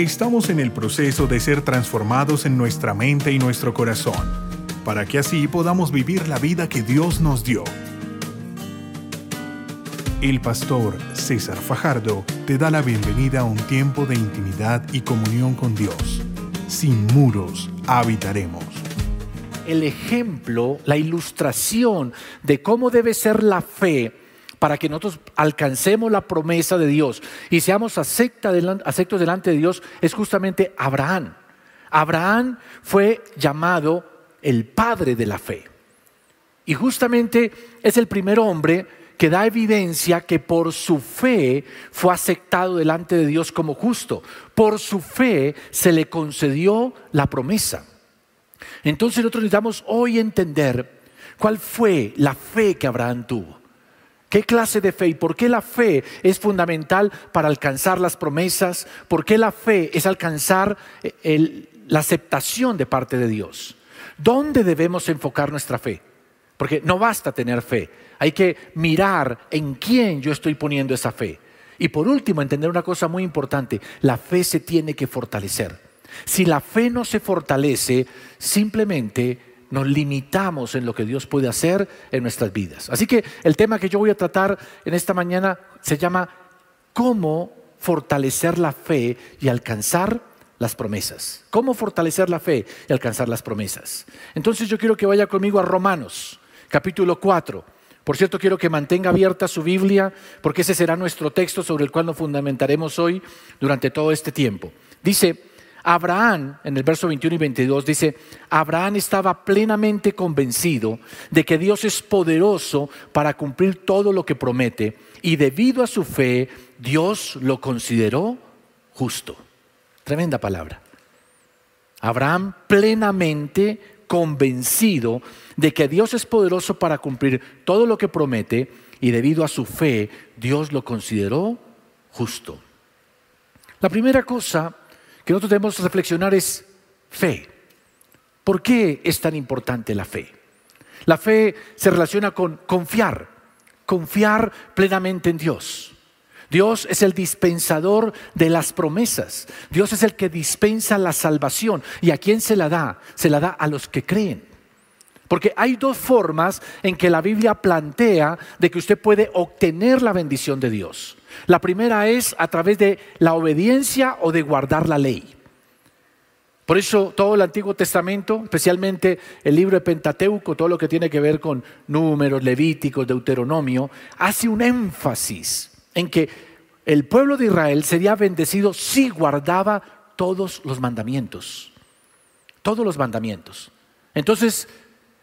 Estamos en el proceso de ser transformados en nuestra mente y nuestro corazón, para que así podamos vivir la vida que Dios nos dio. El pastor César Fajardo te da la bienvenida a un tiempo de intimidad y comunión con Dios. Sin muros habitaremos. El ejemplo, la ilustración de cómo debe ser la fe para que nosotros alcancemos la promesa de Dios y seamos aceptos delante de Dios es justamente Abraham. Abraham fue llamado el padre de la fe. Y justamente es el primer hombre que da evidencia que por su fe fue aceptado delante de Dios como justo. Por su fe se le concedió la promesa. Entonces nosotros necesitamos hoy entender cuál fue la fe que Abraham tuvo. ¿Qué clase de fe y por qué la fe es fundamental para alcanzar las promesas? ¿Por qué la fe es alcanzar eh, la aceptación de parte de Dios? ¿Dónde debemos enfocar nuestra fe? Porque no basta tener fe, hay que mirar en quién yo estoy poniendo esa fe. Y por último, entender una cosa muy importante, la fe se tiene que fortalecer. Si la fe no se fortalece, simplemente nos limitamos en lo que Dios puede hacer en nuestras vidas. Así que el tema que yo voy a tratar en esta mañana se llama cómo fortalecer la fe y alcanzar las promesas. ¿Cómo fortalecer la fe y alcanzar las promesas? Entonces yo quiero que vaya conmigo a Romanos, capítulo 4. Por cierto, quiero que mantenga abierta su Biblia, porque ese será nuestro texto sobre el cual nos fundamentaremos hoy durante todo este tiempo. Dice, Abraham, en el verso 21 y 22, dice, Abraham estaba plenamente convencido de que Dios es poderoso para cumplir todo lo que promete y debido a su fe, Dios lo consideró justo. Tremenda palabra. Abraham plenamente convencido de que Dios es poderoso para cumplir todo lo que promete y debido a su fe, Dios lo consideró justo. La primera cosa que nosotros debemos reflexionar es fe. ¿Por qué es tan importante la fe? La fe se relaciona con confiar, confiar plenamente en Dios. Dios es el dispensador de las promesas. Dios es el que dispensa la salvación. ¿Y a quién se la da? Se la da a los que creen. Porque hay dos formas en que la Biblia plantea de que usted puede obtener la bendición de Dios. La primera es a través de la obediencia o de guardar la ley. Por eso todo el Antiguo Testamento, especialmente el libro de Pentateuco, todo lo que tiene que ver con números, levíticos, deuteronomio, hace un énfasis en que el pueblo de Israel sería bendecido si guardaba todos los mandamientos. Todos los mandamientos. Entonces,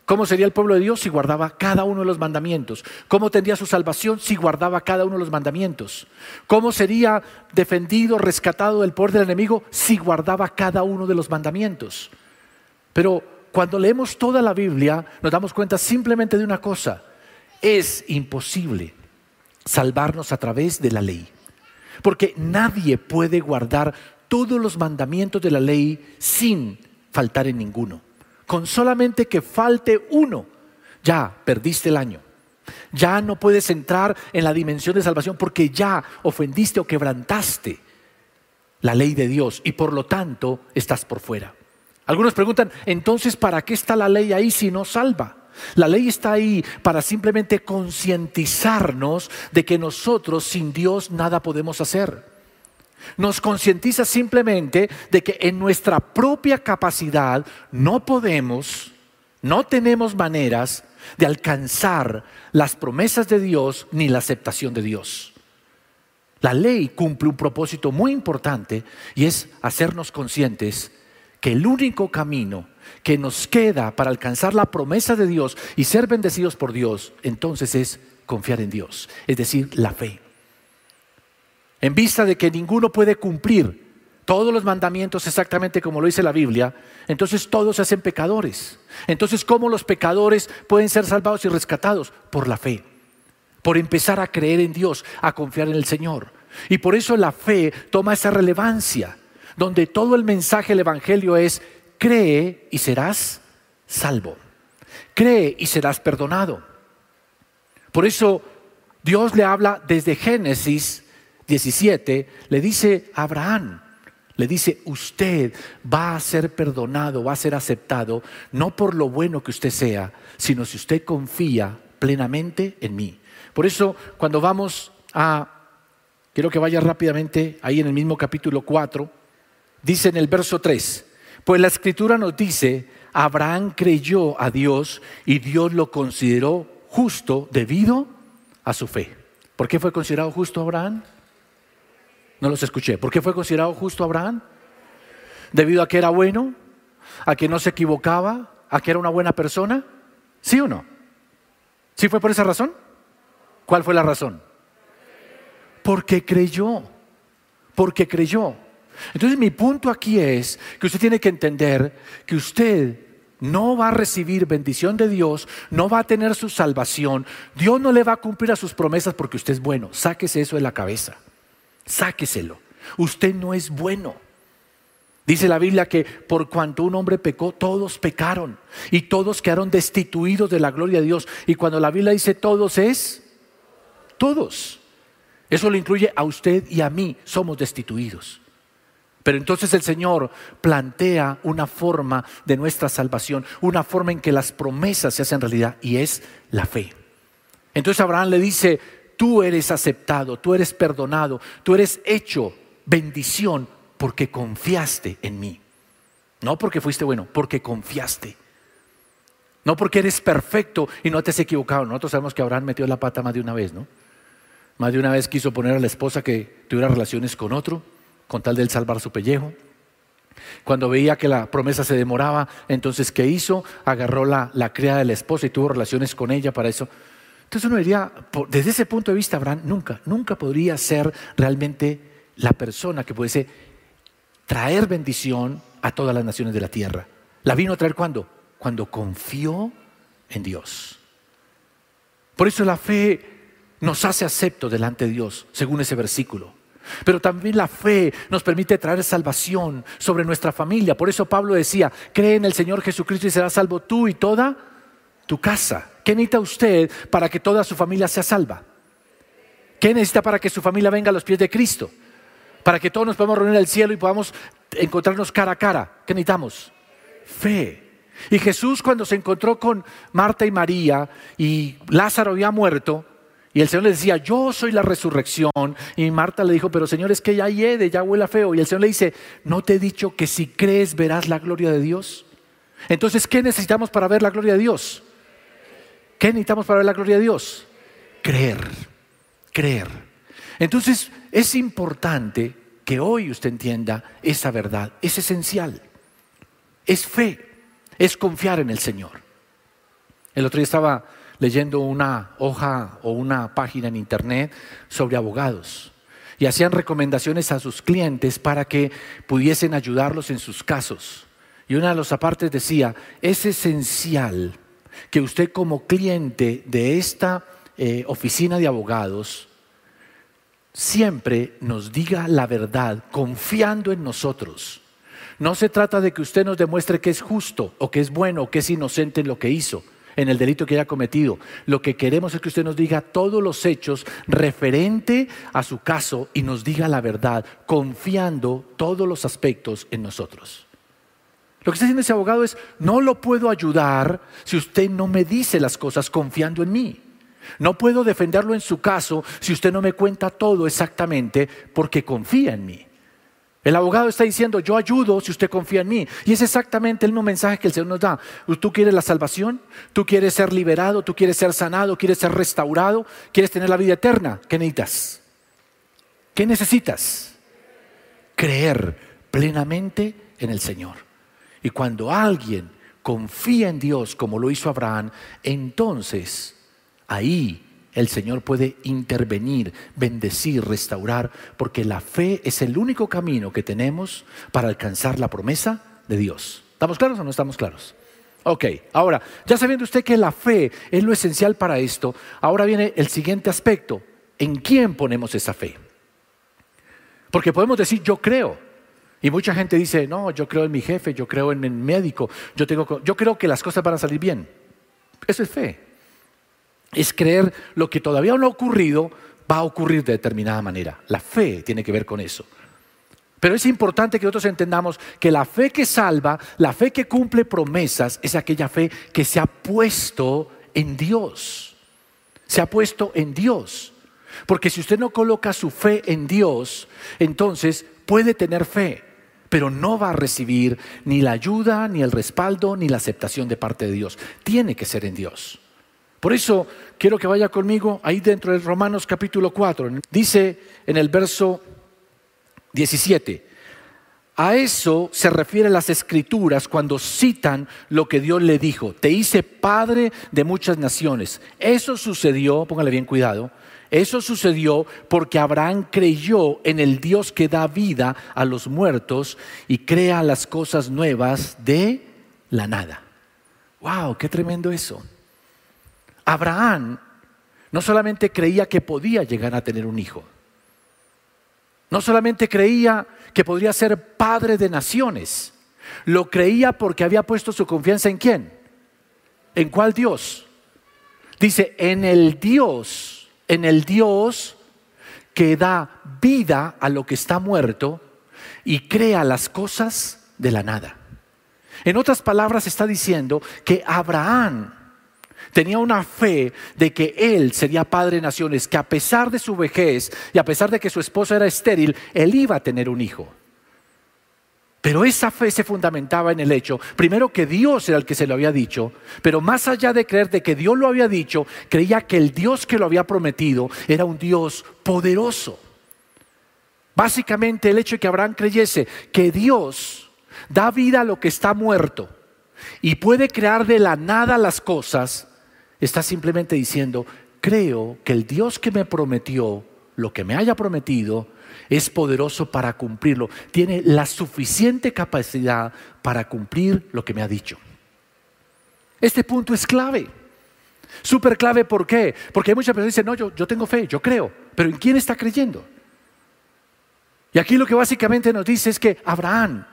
¿Cómo sería el pueblo de Dios si guardaba cada uno de los mandamientos? ¿Cómo tendría su salvación si guardaba cada uno de los mandamientos? ¿Cómo sería defendido, rescatado del poder del enemigo si guardaba cada uno de los mandamientos? Pero cuando leemos toda la Biblia nos damos cuenta simplemente de una cosa. Es imposible salvarnos a través de la ley. Porque nadie puede guardar todos los mandamientos de la ley sin faltar en ninguno. Con solamente que falte uno, ya perdiste el año. Ya no puedes entrar en la dimensión de salvación porque ya ofendiste o quebrantaste la ley de Dios y por lo tanto estás por fuera. Algunos preguntan, entonces, ¿para qué está la ley ahí si no salva? La ley está ahí para simplemente concientizarnos de que nosotros sin Dios nada podemos hacer nos concientiza simplemente de que en nuestra propia capacidad no podemos, no tenemos maneras de alcanzar las promesas de Dios ni la aceptación de Dios. La ley cumple un propósito muy importante y es hacernos conscientes que el único camino que nos queda para alcanzar la promesa de Dios y ser bendecidos por Dios, entonces es confiar en Dios, es decir, la fe en vista de que ninguno puede cumplir todos los mandamientos exactamente como lo dice la Biblia, entonces todos se hacen pecadores. Entonces, ¿cómo los pecadores pueden ser salvados y rescatados? Por la fe, por empezar a creer en Dios, a confiar en el Señor. Y por eso la fe toma esa relevancia, donde todo el mensaje del Evangelio es, cree y serás salvo. Cree y serás perdonado. Por eso Dios le habla desde Génesis 17, le dice a Abraham, Le dice, usted va a ser perdonado, va a ser aceptado, no por lo bueno que usted sea, sino si usted confía plenamente en mí. Por eso, cuando vamos a, quiero que vaya rápidamente ahí en el mismo capítulo 4, dice en el verso 3, pues la escritura nos dice, Abraham creyó a Dios y Dios lo consideró justo debido a su fe. ¿Por qué fue considerado justo Abraham? No los escuché. ¿Por qué fue considerado justo Abraham? Debido a que era bueno, a que no se equivocaba, a que era una buena persona. ¿Sí o no? ¿Sí fue por esa razón? ¿Cuál fue la razón? Porque creyó. Porque creyó. Entonces mi punto aquí es que usted tiene que entender que usted no va a recibir bendición de Dios, no va a tener su salvación, Dios no le va a cumplir a sus promesas porque usted es bueno. Sáquese eso de la cabeza, sáqueselo. Usted no es bueno. Dice la Biblia que por cuanto un hombre pecó, todos pecaron y todos quedaron destituidos de la gloria de Dios. Y cuando la Biblia dice todos es, todos. Eso lo incluye a usted y a mí, somos destituidos. Pero entonces el Señor plantea una forma de nuestra salvación, una forma en que las promesas se hacen realidad y es la fe. Entonces Abraham le dice, tú eres aceptado, tú eres perdonado, tú eres hecho bendición porque confiaste en mí. No porque fuiste bueno, porque confiaste. No porque eres perfecto y no te has equivocado. Nosotros sabemos que Abraham metió la pata más de una vez, ¿no? Más de una vez quiso poner a la esposa que tuviera relaciones con otro con tal de él salvar su pellejo. Cuando veía que la promesa se demoraba, entonces ¿qué hizo? Agarró la, la criada de la esposa y tuvo relaciones con ella para eso. Entonces uno diría, desde ese punto de vista, Abraham nunca, nunca podría ser realmente la persona que pudiese traer bendición a todas las naciones de la tierra. ¿La vino a traer cuándo? Cuando confió en Dios. Por eso la fe nos hace acepto delante de Dios, según ese versículo. Pero también la fe nos permite traer salvación sobre nuestra familia. Por eso Pablo decía, cree en el Señor Jesucristo y será salvo tú y toda tu casa. ¿Qué necesita usted para que toda su familia sea salva? ¿Qué necesita para que su familia venga a los pies de Cristo? Para que todos nos podamos reunir el cielo y podamos encontrarnos cara a cara. ¿Qué necesitamos? Fe. Y Jesús cuando se encontró con Marta y María y Lázaro había muerto, y el Señor le decía, yo soy la resurrección. Y Marta le dijo, pero Señor, es que ya hiede, ya huele feo. Y el Señor le dice, ¿no te he dicho que si crees verás la gloria de Dios? Entonces, ¿qué necesitamos para ver la gloria de Dios? ¿Qué necesitamos para ver la gloria de Dios? Creer, creer. Entonces, es importante que hoy usted entienda esa verdad. Es esencial. Es fe, es confiar en el Señor. El otro día estaba leyendo una hoja o una página en internet sobre abogados y hacían recomendaciones a sus clientes para que pudiesen ayudarlos en sus casos. Y una de los apartes decía, es esencial que usted como cliente de esta eh, oficina de abogados siempre nos diga la verdad confiando en nosotros. No se trata de que usted nos demuestre que es justo o que es bueno o que es inocente en lo que hizo en el delito que haya cometido. Lo que queremos es que usted nos diga todos los hechos referente a su caso y nos diga la verdad, confiando todos los aspectos en nosotros. Lo que está diciendo ese abogado es, no lo puedo ayudar si usted no me dice las cosas confiando en mí. No puedo defenderlo en su caso si usted no me cuenta todo exactamente porque confía en mí. El abogado está diciendo, yo ayudo si usted confía en mí. Y es exactamente el mismo mensaje que el Señor nos da. Tú quieres la salvación, tú quieres ser liberado, tú quieres ser sanado, quieres ser restaurado, quieres tener la vida eterna. ¿Qué necesitas? ¿Qué necesitas? Creer plenamente en el Señor. Y cuando alguien confía en Dios como lo hizo Abraham, entonces ahí el Señor puede intervenir, bendecir, restaurar, porque la fe es el único camino que tenemos para alcanzar la promesa de Dios. ¿Estamos claros o no estamos claros? Ok, ahora, ya sabiendo usted que la fe es lo esencial para esto, ahora viene el siguiente aspecto. ¿En quién ponemos esa fe? Porque podemos decir, yo creo. Y mucha gente dice, no, yo creo en mi jefe, yo creo en mi médico, yo, tengo, yo creo que las cosas van a salir bien. Eso es fe es creer lo que todavía no ha ocurrido va a ocurrir de determinada manera. La fe tiene que ver con eso. Pero es importante que nosotros entendamos que la fe que salva, la fe que cumple promesas, es aquella fe que se ha puesto en Dios. Se ha puesto en Dios. Porque si usted no coloca su fe en Dios, entonces puede tener fe, pero no va a recibir ni la ayuda, ni el respaldo, ni la aceptación de parte de Dios. Tiene que ser en Dios. Por eso quiero que vaya conmigo ahí dentro de Romanos capítulo 4. Dice en el verso 17, a eso se refieren las escrituras cuando citan lo que Dios le dijo. Te hice padre de muchas naciones. Eso sucedió, póngale bien cuidado, eso sucedió porque Abraham creyó en el Dios que da vida a los muertos y crea las cosas nuevas de la nada. ¡Wow! ¡Qué tremendo eso! Abraham no solamente creía que podía llegar a tener un hijo, no solamente creía que podría ser padre de naciones, lo creía porque había puesto su confianza en quién? ¿En cuál Dios? Dice, en el Dios, en el Dios que da vida a lo que está muerto y crea las cosas de la nada. En otras palabras está diciendo que Abraham tenía una fe de que él sería padre de naciones, que a pesar de su vejez y a pesar de que su esposa era estéril, él iba a tener un hijo. Pero esa fe se fundamentaba en el hecho, primero que Dios era el que se lo había dicho, pero más allá de creer de que Dios lo había dicho, creía que el Dios que lo había prometido era un Dios poderoso. Básicamente el hecho de que Abraham creyese que Dios da vida a lo que está muerto y puede crear de la nada las cosas, está simplemente diciendo, creo que el Dios que me prometió lo que me haya prometido es poderoso para cumplirlo, tiene la suficiente capacidad para cumplir lo que me ha dicho. Este punto es clave. Súper clave, ¿por qué? Porque hay muchas personas que dicen, no, yo, yo tengo fe, yo creo, pero ¿en quién está creyendo? Y aquí lo que básicamente nos dice es que Abraham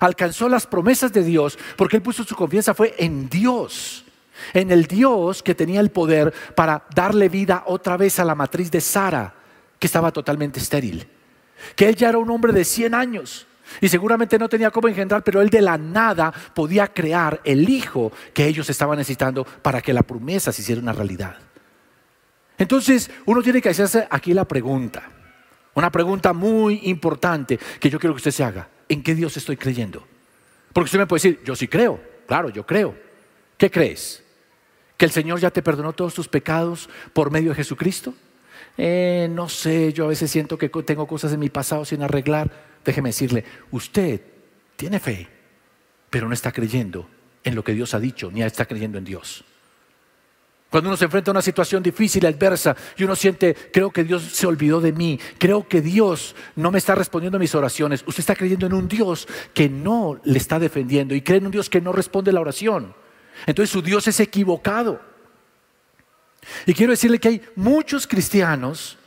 alcanzó las promesas de Dios porque él puso su confianza fue en Dios en el Dios que tenía el poder para darle vida otra vez a la matriz de Sara, que estaba totalmente estéril. Que él ya era un hombre de 100 años y seguramente no tenía cómo engendrar, pero él de la nada podía crear el hijo que ellos estaban necesitando para que la promesa se hiciera una realidad. Entonces, uno tiene que hacerse aquí la pregunta, una pregunta muy importante que yo quiero que usted se haga. ¿En qué Dios estoy creyendo? Porque usted me puede decir, yo sí creo, claro, yo creo. ¿Qué crees? ¿Que el Señor ya te perdonó todos tus pecados por medio de Jesucristo? Eh, no sé, yo a veces siento que tengo cosas en mi pasado sin arreglar. Déjeme decirle, usted tiene fe, pero no está creyendo en lo que Dios ha dicho, ni está creyendo en Dios. Cuando uno se enfrenta a una situación difícil, adversa, y uno siente, creo que Dios se olvidó de mí, creo que Dios no me está respondiendo a mis oraciones, usted está creyendo en un Dios que no le está defendiendo y cree en un Dios que no responde la oración. Entonces su Dios es equivocado. Y quiero decirle que hay muchos cristianos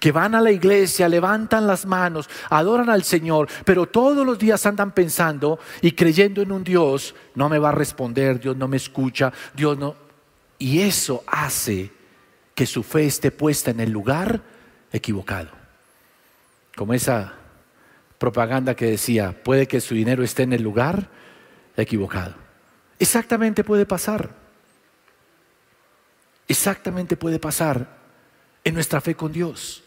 que van a la iglesia, levantan las manos, adoran al Señor, pero todos los días andan pensando y creyendo en un Dios, no me va a responder, Dios no me escucha, Dios no... Y eso hace que su fe esté puesta en el lugar equivocado. Como esa propaganda que decía, puede que su dinero esté en el lugar equivocado. Exactamente puede pasar. Exactamente puede pasar en nuestra fe con Dios.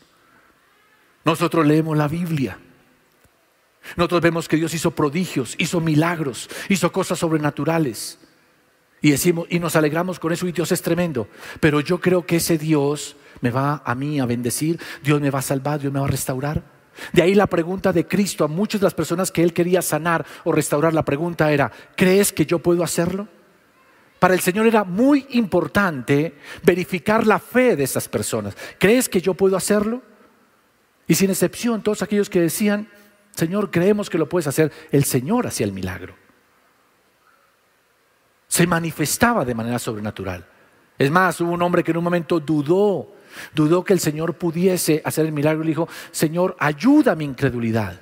Nosotros leemos la Biblia. Nosotros vemos que Dios hizo prodigios, hizo milagros, hizo cosas sobrenaturales. Y decimos y nos alegramos con eso y Dios es tremendo, pero yo creo que ese Dios me va a mí a bendecir, Dios me va a salvar, Dios me va a restaurar. De ahí la pregunta de Cristo a muchas de las personas que él quería sanar o restaurar, la pregunta era, ¿crees que yo puedo hacerlo? Para el Señor era muy importante verificar la fe de esas personas. ¿Crees que yo puedo hacerlo? Y sin excepción, todos aquellos que decían, Señor, creemos que lo puedes hacer, el Señor hacía el milagro. Se manifestaba de manera sobrenatural. Es más, hubo un hombre que en un momento dudó Dudó que el Señor pudiese hacer el milagro y le dijo, Señor, ayuda a mi incredulidad.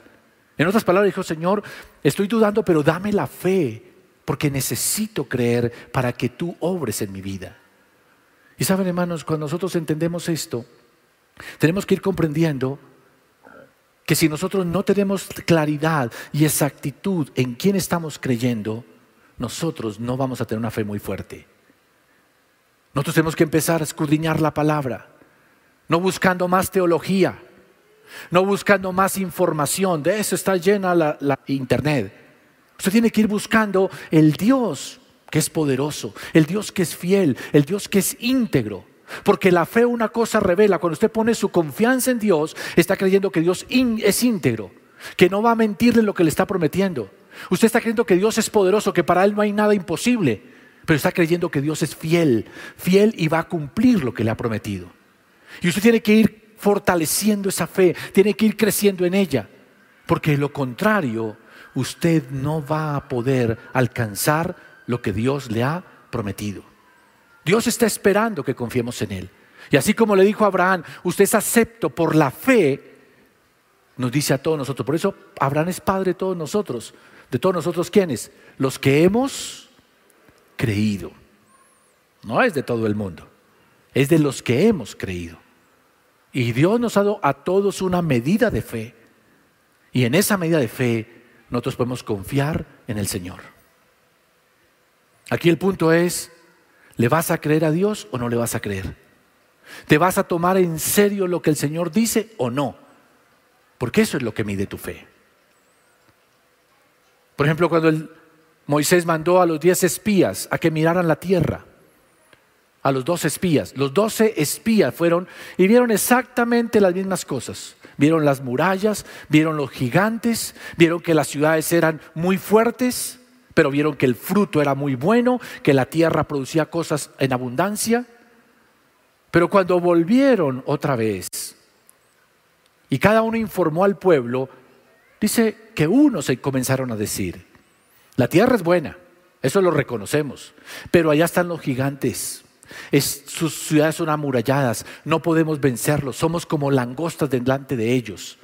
En otras palabras, dijo, Señor, estoy dudando, pero dame la fe, porque necesito creer para que tú obres en mi vida. Y saben, hermanos, cuando nosotros entendemos esto, tenemos que ir comprendiendo que si nosotros no tenemos claridad y exactitud en quién estamos creyendo, nosotros no vamos a tener una fe muy fuerte. Nosotros tenemos que empezar a escudriñar la palabra, no buscando más teología, no buscando más información. De eso está llena la, la internet. Usted tiene que ir buscando el Dios que es poderoso, el Dios que es fiel, el Dios que es íntegro. Porque la fe una cosa revela, cuando usted pone su confianza en Dios, está creyendo que Dios es íntegro, que no va a mentirle lo que le está prometiendo. Usted está creyendo que Dios es poderoso, que para Él no hay nada imposible, pero está creyendo que Dios es fiel, fiel y va a cumplir lo que le ha prometido. Y usted tiene que ir fortaleciendo esa fe, tiene que ir creciendo en ella, porque lo contrario, usted no va a poder alcanzar lo que Dios le ha prometido. Dios está esperando que confiemos en Él. Y así como le dijo a Abraham, usted es acepto por la fe, nos dice a todos nosotros. Por eso Abraham es padre de todos nosotros. ¿De todos nosotros quiénes? Los que hemos creído. No es de todo el mundo, es de los que hemos creído. Y Dios nos ha dado a todos una medida de fe. Y en esa medida de fe nosotros podemos confiar en el Señor. Aquí el punto es, ¿Le vas a creer a Dios o no le vas a creer? ¿Te vas a tomar en serio lo que el Señor dice o no? Porque eso es lo que mide tu fe. Por ejemplo, cuando Moisés mandó a los diez espías a que miraran la tierra, a los dos espías, los doce espías fueron y vieron exactamente las mismas cosas. Vieron las murallas, vieron los gigantes, vieron que las ciudades eran muy fuertes, pero vieron que el fruto era muy bueno, que la tierra producía cosas en abundancia. Pero cuando volvieron otra vez y cada uno informó al pueblo, dice que unos se comenzaron a decir, la tierra es buena, eso lo reconocemos, pero allá están los gigantes. Sus ciudades son amuralladas, no podemos vencerlos, somos como langostas delante de ellos.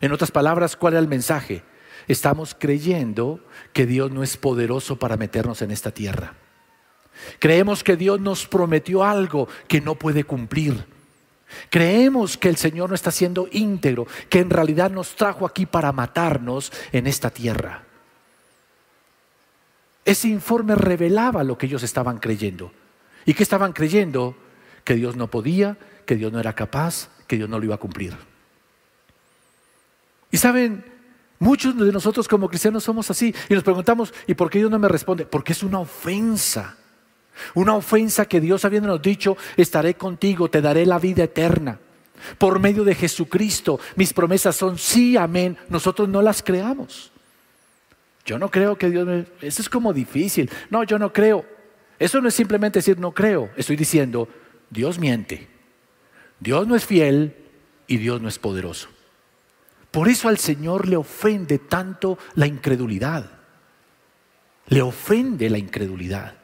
En otras palabras, ¿cuál era el mensaje? estamos creyendo que Dios no es poderoso para meternos en esta tierra. Creemos que Dios nos prometió algo que no puede cumplir. Creemos que el Señor no está siendo íntegro, que en realidad nos trajo aquí para matarnos en esta tierra. Ese informe revelaba lo que ellos estaban creyendo. ¿Y qué estaban creyendo? Que Dios no podía, que Dios no era capaz, que Dios no lo iba a cumplir. Y saben, Muchos de nosotros como cristianos somos así y nos preguntamos, ¿y por qué Dios no me responde? Porque es una ofensa. Una ofensa que Dios habiéndonos dicho, estaré contigo, te daré la vida eterna. Por medio de Jesucristo, mis promesas son sí, amén. Nosotros no las creamos. Yo no creo que Dios me... Eso es como difícil. No, yo no creo. Eso no es simplemente decir no creo. Estoy diciendo, Dios miente. Dios no es fiel y Dios no es poderoso. Por eso al Señor le ofende tanto la incredulidad. Le ofende la incredulidad.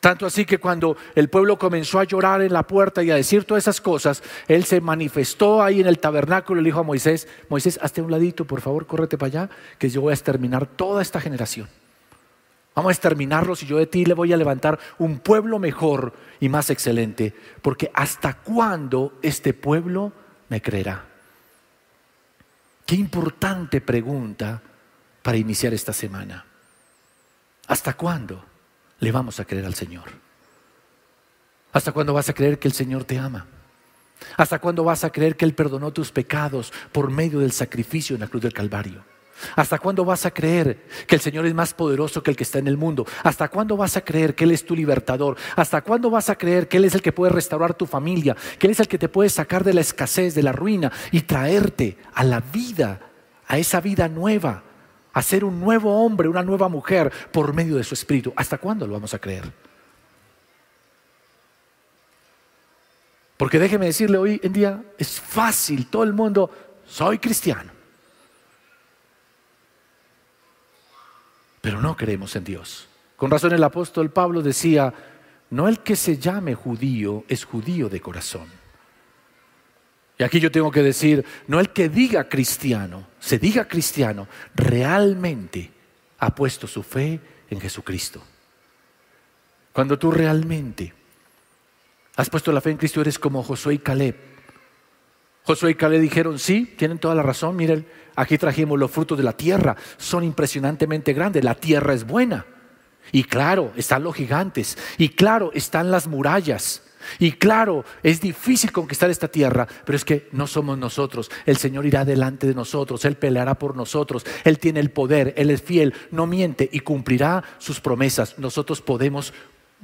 Tanto así que cuando el pueblo comenzó a llorar en la puerta y a decir todas esas cosas, Él se manifestó ahí en el tabernáculo y le dijo a Moisés, Moisés, hazte un ladito, por favor, córrete para allá, que yo voy a exterminar toda esta generación. Vamos a exterminarlos y yo de ti le voy a levantar un pueblo mejor y más excelente, porque hasta cuándo este pueblo me creerá. Qué importante pregunta para iniciar esta semana. ¿Hasta cuándo le vamos a creer al Señor? ¿Hasta cuándo vas a creer que el Señor te ama? ¿Hasta cuándo vas a creer que Él perdonó tus pecados por medio del sacrificio en la cruz del Calvario? ¿Hasta cuándo vas a creer que el Señor es más poderoso que el que está en el mundo? ¿Hasta cuándo vas a creer que Él es tu libertador? ¿Hasta cuándo vas a creer que Él es el que puede restaurar tu familia? Que Él es el que te puede sacar de la escasez, de la ruina y traerte a la vida, a esa vida nueva, a ser un nuevo hombre, una nueva mujer por medio de su Espíritu. ¿Hasta cuándo lo vamos a creer? Porque déjeme decirle, hoy en día es fácil, todo el mundo, soy cristiano. Pero no creemos en Dios. Con razón el apóstol Pablo decía, no el que se llame judío es judío de corazón. Y aquí yo tengo que decir, no el que diga cristiano, se diga cristiano, realmente ha puesto su fe en Jesucristo. Cuando tú realmente has puesto la fe en Cristo, eres como Josué y Caleb. Josué y Caleb dijeron, sí, tienen toda la razón, miren, aquí trajimos los frutos de la tierra, son impresionantemente grandes, la tierra es buena. Y claro, están los gigantes, y claro, están las murallas. Y claro, es difícil conquistar esta tierra, pero es que no somos nosotros. El Señor irá delante de nosotros, Él peleará por nosotros, Él tiene el poder, Él es fiel, no miente y cumplirá sus promesas. Nosotros podemos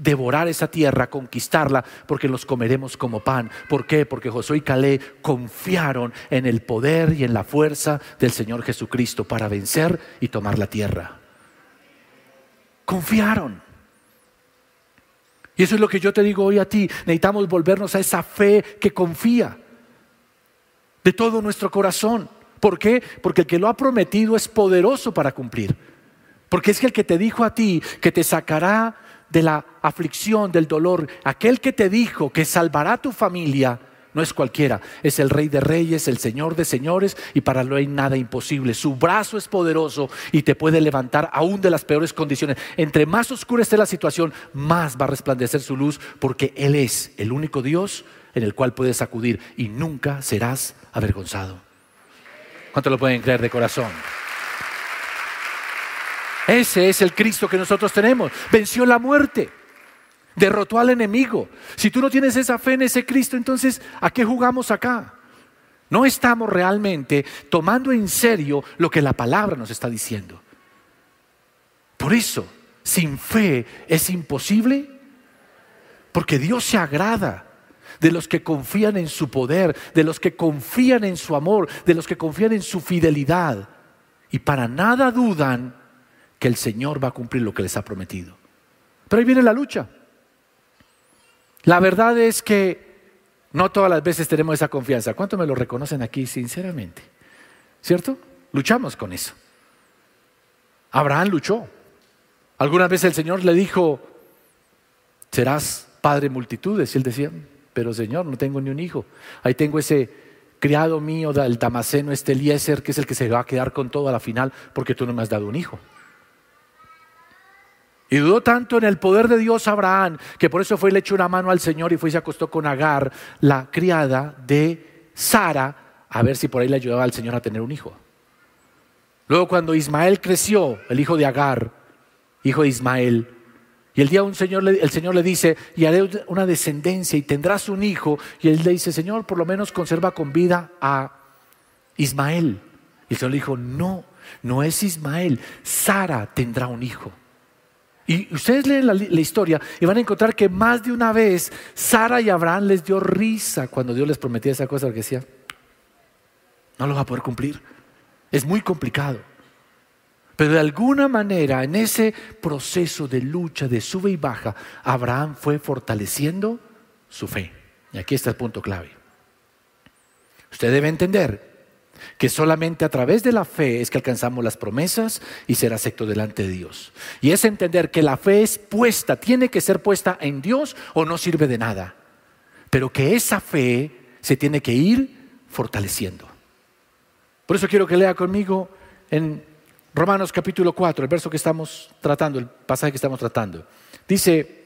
devorar esa tierra, conquistarla, porque los comeremos como pan. ¿Por qué? Porque Josué y Caleb confiaron en el poder y en la fuerza del Señor Jesucristo para vencer y tomar la tierra. Confiaron. Y eso es lo que yo te digo hoy a ti. Necesitamos volvernos a esa fe que confía de todo nuestro corazón. ¿Por qué? Porque el que lo ha prometido es poderoso para cumplir. Porque es que el que te dijo a ti que te sacará de la aflicción, del dolor, aquel que te dijo que salvará tu familia, no es cualquiera, es el rey de reyes, el señor de señores y para lo hay nada imposible. Su brazo es poderoso y te puede levantar aún de las peores condiciones. Entre más oscura esté la situación, más va a resplandecer su luz porque Él es el único Dios en el cual puedes acudir y nunca serás avergonzado. ¿Cuánto lo pueden creer de corazón? Ese es el Cristo que nosotros tenemos. Venció la muerte. Derrotó al enemigo. Si tú no tienes esa fe en ese Cristo, entonces, ¿a qué jugamos acá? No estamos realmente tomando en serio lo que la palabra nos está diciendo. Por eso, sin fe es imposible, porque Dios se agrada de los que confían en su poder, de los que confían en su amor, de los que confían en su fidelidad. Y para nada dudan que el Señor va a cumplir lo que les ha prometido. Pero ahí viene la lucha. La verdad es que no todas las veces tenemos esa confianza. ¿Cuánto me lo reconocen aquí sinceramente? ¿Cierto? Luchamos con eso. Abraham luchó. Algunas veces el Señor le dijo, serás padre de multitudes. Y él decía, pero Señor, no tengo ni un hijo. Ahí tengo ese criado mío del Damaseno, este Eliezer, que es el que se va a quedar con todo a la final porque tú no me has dado un hijo. Y dudó tanto en el poder de Dios Abraham, que por eso fue y le echó una mano al Señor y fue y se acostó con Agar, la criada de Sara, a ver si por ahí le ayudaba al Señor a tener un hijo. Luego cuando Ismael creció, el hijo de Agar, hijo de Ismael, y el día un señor el Señor le dice, y haré una descendencia y tendrás un hijo, y él le dice, Señor, por lo menos conserva con vida a Ismael. Y el Señor le dijo, no, no es Ismael, Sara tendrá un hijo. Y ustedes leen la, historia y van a encontrar que más de una vez Sara y Abraham les dio risa cuando Dios les prometía esa cosa, porque decía, no lo va a poder cumplir. Es muy complicado. Pero de alguna manera, en ese proceso de lucha, de sube y baja, Abraham fue fortaleciendo su fe. Y aquí está el punto clave. Usted debe entender que solamente a través de la fe es que alcanzamos las promesas y ser acepto delante de Dios. Y es entender que la fe es puesta, tiene que ser puesta en Dios o no sirve de nada. Pero que esa fe se tiene que ir fortaleciendo. Por eso quiero que lea conmigo en Romanos capítulo 4, el verso que estamos tratando, el pasaje que estamos tratando. Dice,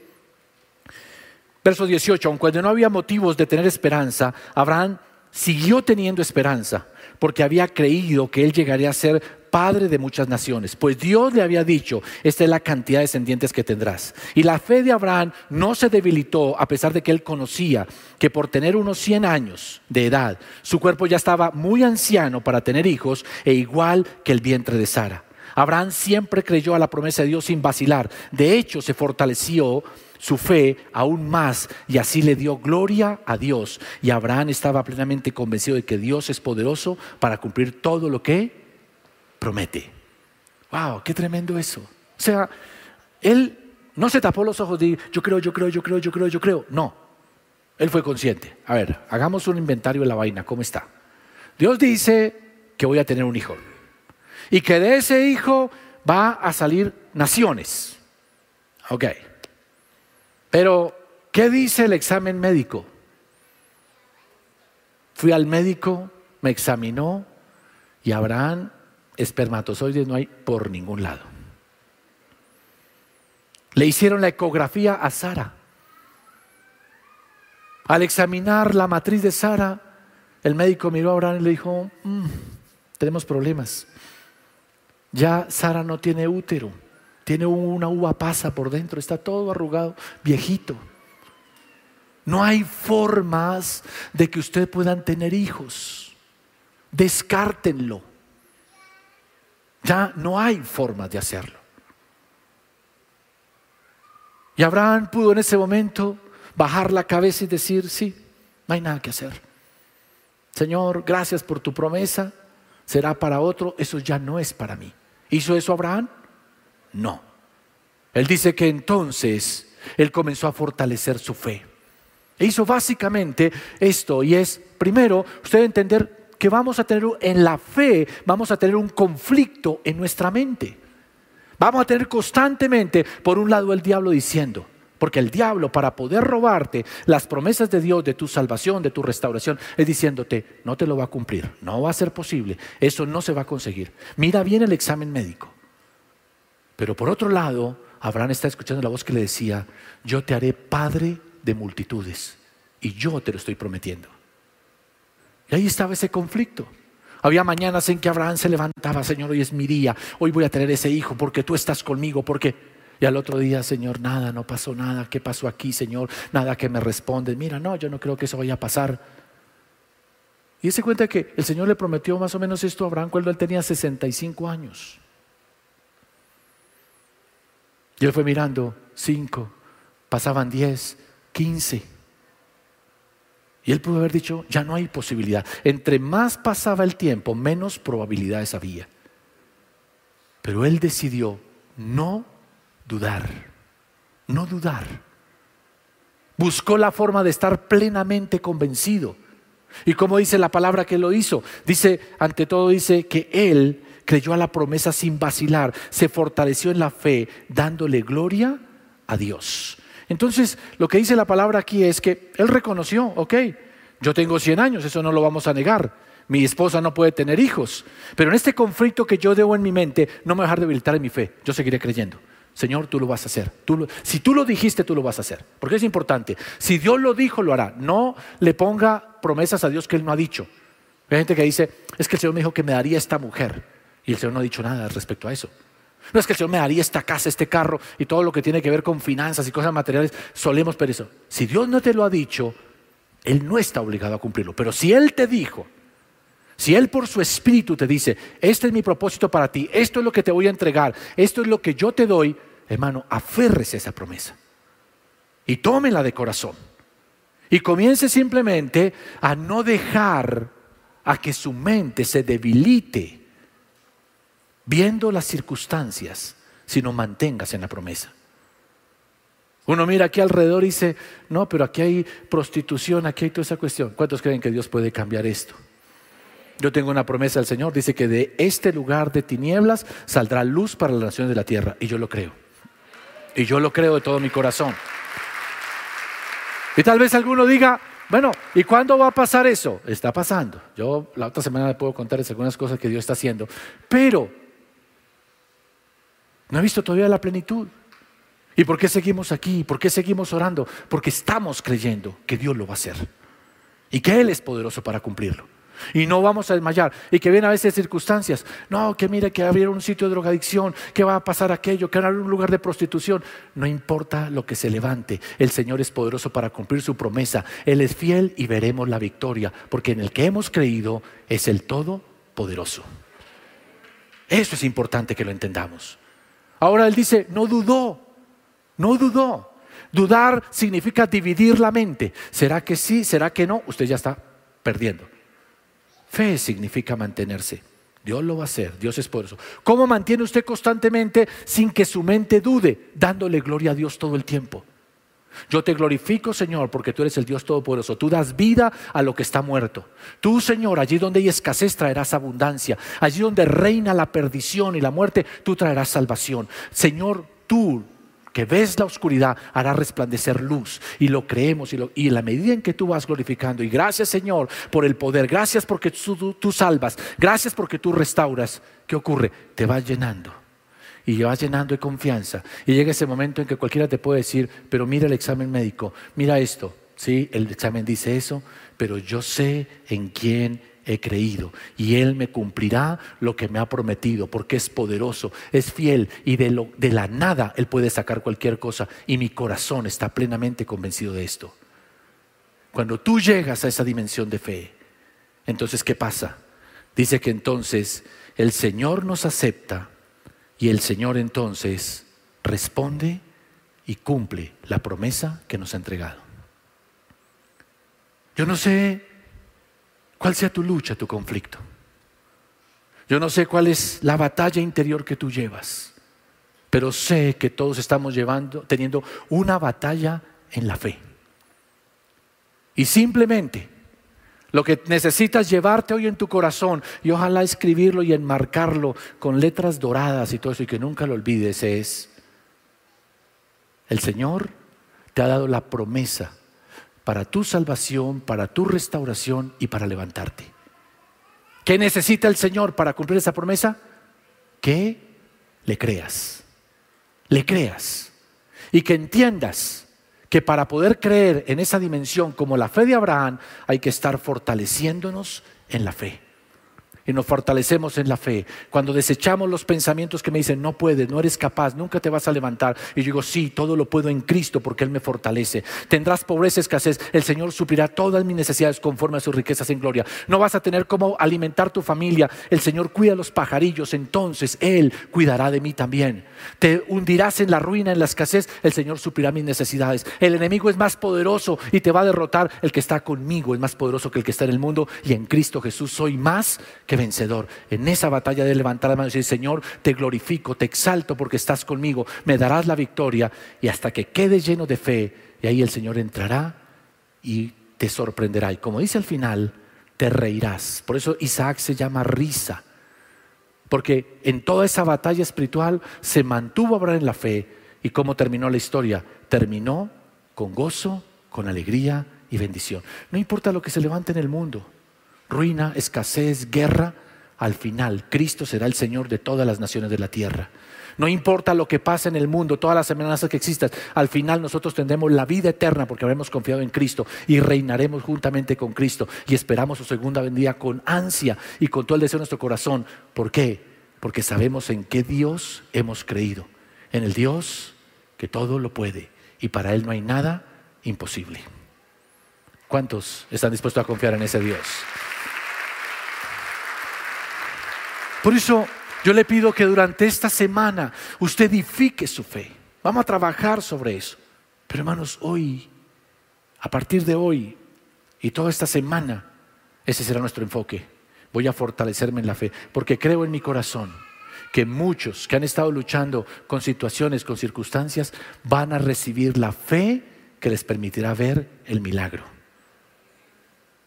verso 18, aun cuando no había motivos de tener esperanza, Abraham siguió teniendo esperanza porque había creído que él llegaría a ser padre de muchas naciones, pues Dios le había dicho, esta es la cantidad de descendientes que tendrás. Y la fe de Abraham no se debilitó a pesar de que él conocía que por tener unos 100 años de edad, su cuerpo ya estaba muy anciano para tener hijos e igual que el vientre de Sara. Abraham siempre creyó a la promesa de Dios sin vacilar. De hecho, se fortaleció su fe aún más y así le dio gloria a Dios. Y Abraham estaba plenamente convencido de que Dios es poderoso para cumplir todo lo que promete. ¡Wow! ¡Qué tremendo eso! O sea, él no se tapó los ojos de yo creo, yo creo, yo creo, yo creo, yo creo. No. Él fue consciente. A ver, hagamos un inventario de la vaina. ¿Cómo está? Dios dice que voy a tener un hijo. Y que de ese hijo va a salir naciones. Ok. Pero, ¿qué dice el examen médico? Fui al médico, me examinó y Abraham espermatozoides no hay por ningún lado. Le hicieron la ecografía a Sara. Al examinar la matriz de Sara, el médico miró a Abraham y le dijo, "Mm, tenemos problemas. Ya Sara no tiene útero, tiene una uva pasa por dentro, está todo arrugado, viejito. No hay formas de que ustedes puedan tener hijos. Descártenlo. Ya no hay forma de hacerlo. Y Abraham pudo en ese momento bajar la cabeza y decir, sí, no hay nada que hacer. Señor, gracias por tu promesa, será para otro, eso ya no es para mí. ¿Hizo eso Abraham? No. Él dice que entonces él comenzó a fortalecer su fe. E hizo básicamente esto y es, primero, usted entender que vamos a tener en la fe, vamos a tener un conflicto en nuestra mente. Vamos a tener constantemente, por un lado, el diablo diciendo, porque el diablo para poder robarte las promesas de Dios, de tu salvación, de tu restauración, es diciéndote, no te lo va a cumplir, no va a ser posible, eso no se va a conseguir. Mira bien el examen médico. Pero por otro lado, Abraham está escuchando la voz que le decía, yo te haré padre de multitudes y yo te lo estoy prometiendo. Y ahí estaba ese conflicto. Había mañanas en que Abraham se levantaba, Señor, hoy es mi día, hoy voy a tener ese hijo porque tú estás conmigo, porque... Y al otro día, Señor, nada, no pasó nada, ¿qué pasó aquí, Señor? Nada que me responde. Mira, no, yo no creo que eso vaya a pasar. Y se cuenta que el Señor le prometió más o menos esto a Abraham cuando él tenía 65 años. Y él fue mirando, 5, pasaban 10, 15. Y él pudo haber dicho, ya no hay posibilidad. Entre más pasaba el tiempo, menos probabilidades había. Pero él decidió no dudar, no dudar. Buscó la forma de estar plenamente convencido. Y como dice la palabra que lo hizo, dice, ante todo dice que él creyó a la promesa sin vacilar, se fortaleció en la fe, dándole gloria a Dios. Entonces, lo que dice la palabra aquí es que él reconoció, ok, yo tengo 100 años, eso no lo vamos a negar. Mi esposa no puede tener hijos, pero en este conflicto que yo debo en mi mente, no me voy a dejar debilitar en mi fe, yo seguiré creyendo. Señor, tú lo vas a hacer. si tú lo dijiste, tú lo vas a hacer. Porque es importante. Si Dios lo dijo, lo hará. No le ponga promesas a Dios que Él no ha dicho. Hay gente que dice, es que el Señor me dijo que me daría esta mujer. Y el Señor no ha dicho nada respecto a eso. No es que el Señor me daría esta casa, este carro y todo lo que tiene que ver con finanzas y cosas materiales. Solemos eso. Si Dios no te lo ha dicho, Él no está obligado a cumplirlo. Pero si Él te dijo, si Él por su espíritu te dice, este es mi propósito para ti, esto es lo que te voy a entregar, esto es lo que yo te doy, hermano, aférrese a esa promesa. Y tómela de corazón. Y comience simplemente a no dejar a que su mente se debilite viendo las circunstancias, sino manténgase en la promesa. Uno mira aquí alrededor y dice, no, pero aquí hay prostitución, aquí hay toda esa cuestión. ¿Cuántos creen que Dios puede cambiar esto? Yo tengo una promesa del Señor, dice que de este lugar de tinieblas saldrá luz para las naciones de la tierra, y yo lo creo. Y yo lo creo de todo mi corazón. Y tal vez alguno diga, bueno, ¿y cuándo va a pasar eso? Está pasando. Yo la otra semana le puedo contarles algunas cosas que Dios está haciendo, pero no he visto todavía la plenitud. ¿Y por qué seguimos aquí? ¿Por qué seguimos orando? Porque estamos creyendo que Dios lo va a hacer y que Él es poderoso para cumplirlo. Y no vamos a desmayar. Y que vienen a veces circunstancias. No, que mire que abrieron un sitio de drogadicción, que va a pasar aquello, que abrir un lugar de prostitución. No importa lo que se levante. El Señor es poderoso para cumplir su promesa. Él es fiel y veremos la victoria. Porque en el que hemos creído es el Todopoderoso. Eso es importante que lo entendamos. Ahora Él dice, no dudó. No dudó. Dudar significa dividir la mente. ¿Será que sí? ¿Será que no? Usted ya está perdiendo. Fe significa mantenerse. Dios lo va a hacer, Dios es poderoso. ¿Cómo mantiene usted constantemente sin que su mente dude? Dándole gloria a Dios todo el tiempo. Yo te glorifico, Señor, porque tú eres el Dios Todopoderoso. Tú das vida a lo que está muerto. Tú, Señor, allí donde hay escasez traerás abundancia. Allí donde reina la perdición y la muerte, tú traerás salvación. Señor, tú que ves la oscuridad, hará resplandecer luz. Y lo creemos. Y, la medida en que tú vas glorificando, y gracias Señor por el poder, gracias porque tú, salvas, gracias porque tú restauras, ¿qué ocurre? Te vas llenando. Y vas llenando de confianza. Y llega ese momento en que cualquiera te puede decir, pero mira el examen médico, mira esto. Sí, el examen dice eso, pero yo sé en quién he creído y Él me cumplirá lo que me ha prometido porque es poderoso, es fiel y de, lo, de la nada Él puede sacar cualquier cosa y mi corazón está plenamente convencido de esto. Cuando tú llegas a esa dimensión de fe, entonces ¿qué pasa? Dice que entonces el Señor nos acepta y el Señor entonces responde y cumple la promesa que nos ha entregado. Yo no sé cuál sea tu lucha, tu conflicto. Yo no sé cuál es la batalla interior que tú llevas, pero sé que todos estamos llevando, teniendo una batalla en la fe. Y simplemente lo que necesitas llevarte hoy en tu corazón y ojalá escribirlo y enmarcarlo con letras doradas y todo eso y que nunca lo olvides es, el Señor te ha dado la promesa para tu salvación, para tu restauración y para levantarte. ¿Qué necesita el Señor para cumplir esa promesa? Que le creas, le creas y que entiendas que para poder creer en esa dimensión como la fe de Abraham hay que estar fortaleciéndonos en la fe y nos fortalecemos en la fe. Cuando desechamos los pensamientos que me dicen, no puedes, no eres capaz, nunca te vas a levantar. Y yo digo, sí, todo lo puedo en Cristo porque Él me fortalece. Tendrás pobreza, escasez, el Señor suplirá todas mis necesidades conforme a sus riquezas en gloria. No vas a tener cómo alimentar tu familia, el Señor cuida a los pajarillos, entonces Él cuidará de mí también. Te hundirás en la ruina, en la escasez, el Señor suplirá mis necesidades. El enemigo es más poderoso y te va a derrotar. El que está conmigo es más poderoso que el que está en el mundo y en Cristo Jesús soy más que vencedor. En esa batalla de levantar las manos y decir, Señor, te glorifico, te exalto porque estás conmigo, me darás la victoria y hasta que quedes lleno de fe, y ahí el Señor entrará y te sorprenderá. Y como dice al final, te reirás. Por eso Isaac se llama risa, porque en toda esa batalla espiritual se mantuvo Abraham en la fe. ¿Y cómo terminó la historia? Terminó con gozo, con alegría y bendición. No importa lo que se levante en el mundo ruina, escasez, guerra, al final Cristo será el Señor de todas las naciones de la tierra. No importa lo que pase en el mundo, todas las amenazas que existan, al final nosotros tendremos la vida eterna porque habremos confiado en Cristo y reinaremos juntamente con Cristo y esperamos su segunda venida con ansia y con todo el deseo de nuestro corazón. ¿Por qué? Porque sabemos en qué Dios hemos creído, en el Dios que todo lo puede y para Él no hay nada imposible. ¿Cuántos están dispuestos a confiar en ese Dios? Por eso yo le pido que durante esta semana usted edifique su fe. Vamos a trabajar sobre eso. Pero hermanos, hoy, a partir de hoy y toda esta semana, ese será nuestro enfoque. Voy a fortalecerme en la fe, porque creo en mi corazón que muchos que han estado luchando con situaciones, con circunstancias, van a recibir la fe que les permitirá ver el milagro.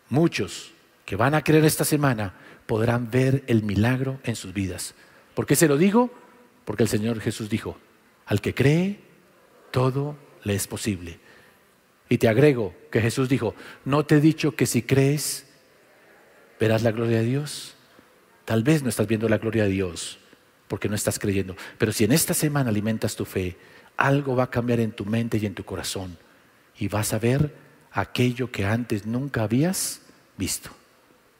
Muchos que van a creer esta semana podrán ver el milagro en sus vidas. ¿Por qué se lo digo? Porque el Señor Jesús dijo, al que cree, todo le es posible. Y te agrego que Jesús dijo, ¿no te he dicho que si crees, verás la gloria de Dios? Tal vez no estás viendo la gloria de Dios porque no estás creyendo, pero si en esta semana alimentas tu fe, algo va a cambiar en tu mente y en tu corazón y vas a ver aquello que antes nunca habías visto.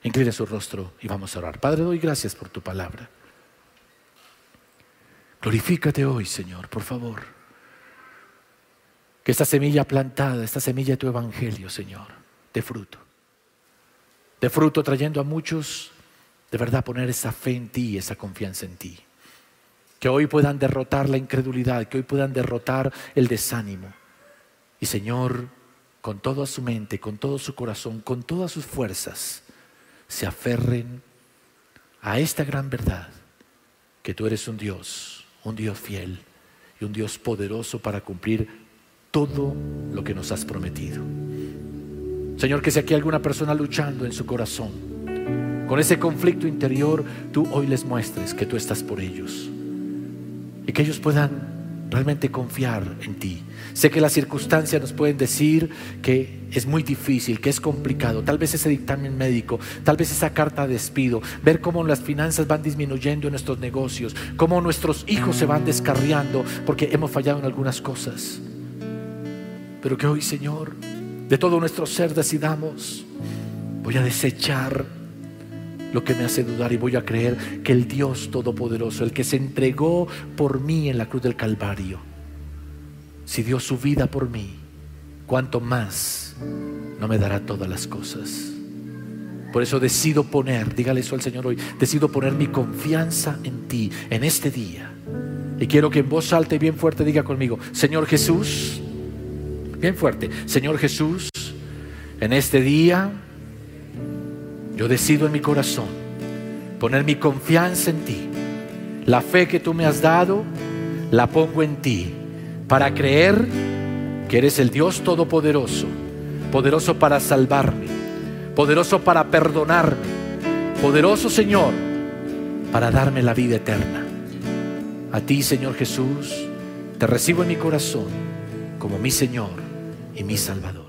Incline su rostro y vamos a orar. Padre, doy gracias por tu palabra. Glorifícate hoy, Señor, por favor. Que esta semilla plantada, esta semilla de tu evangelio, Señor, de fruto. De fruto trayendo a muchos, de verdad, poner esa fe en ti, esa confianza en ti. Que hoy puedan derrotar la incredulidad, que hoy puedan derrotar el desánimo. Y Señor, con toda su mente, con todo su corazón, con todas sus fuerzas, se aferren a esta gran verdad, que tú eres un Dios, un Dios fiel y un Dios poderoso para cumplir todo lo que nos has prometido. Señor, que si aquí hay alguna persona luchando en su corazón, con ese conflicto interior, tú hoy les muestres que tú estás por ellos y que ellos puedan realmente confiar en ti. Sé que las circunstancias nos pueden decir que es muy difícil, que es complicado, tal vez ese dictamen médico, tal vez esa carta de despido, ver cómo las finanzas van disminuyendo en nuestros negocios, cómo nuestros hijos se van descarriando porque hemos fallado en algunas cosas. Pero que hoy, Señor, de todo nuestro ser decidamos, voy a desechar lo que me hace dudar y voy a creer que el Dios Todopoderoso, el que se entregó por mí en la cruz del Calvario, si dio su vida por mí, cuanto más no me dará todas las cosas. Por eso decido poner, dígale eso al Señor hoy, decido poner mi confianza en ti en este día. Y quiero que en voz alta y bien fuerte diga conmigo, Señor Jesús, bien fuerte, Señor Jesús, en este día yo decido en mi corazón poner mi confianza en ti. La fe que tú me has dado, la pongo en ti para creer que eres el Dios Todopoderoso, poderoso para salvarme, poderoso para perdonarme, poderoso Señor para darme la vida eterna. A ti, Señor Jesús, te recibo en mi corazón como mi Señor y mi Salvador.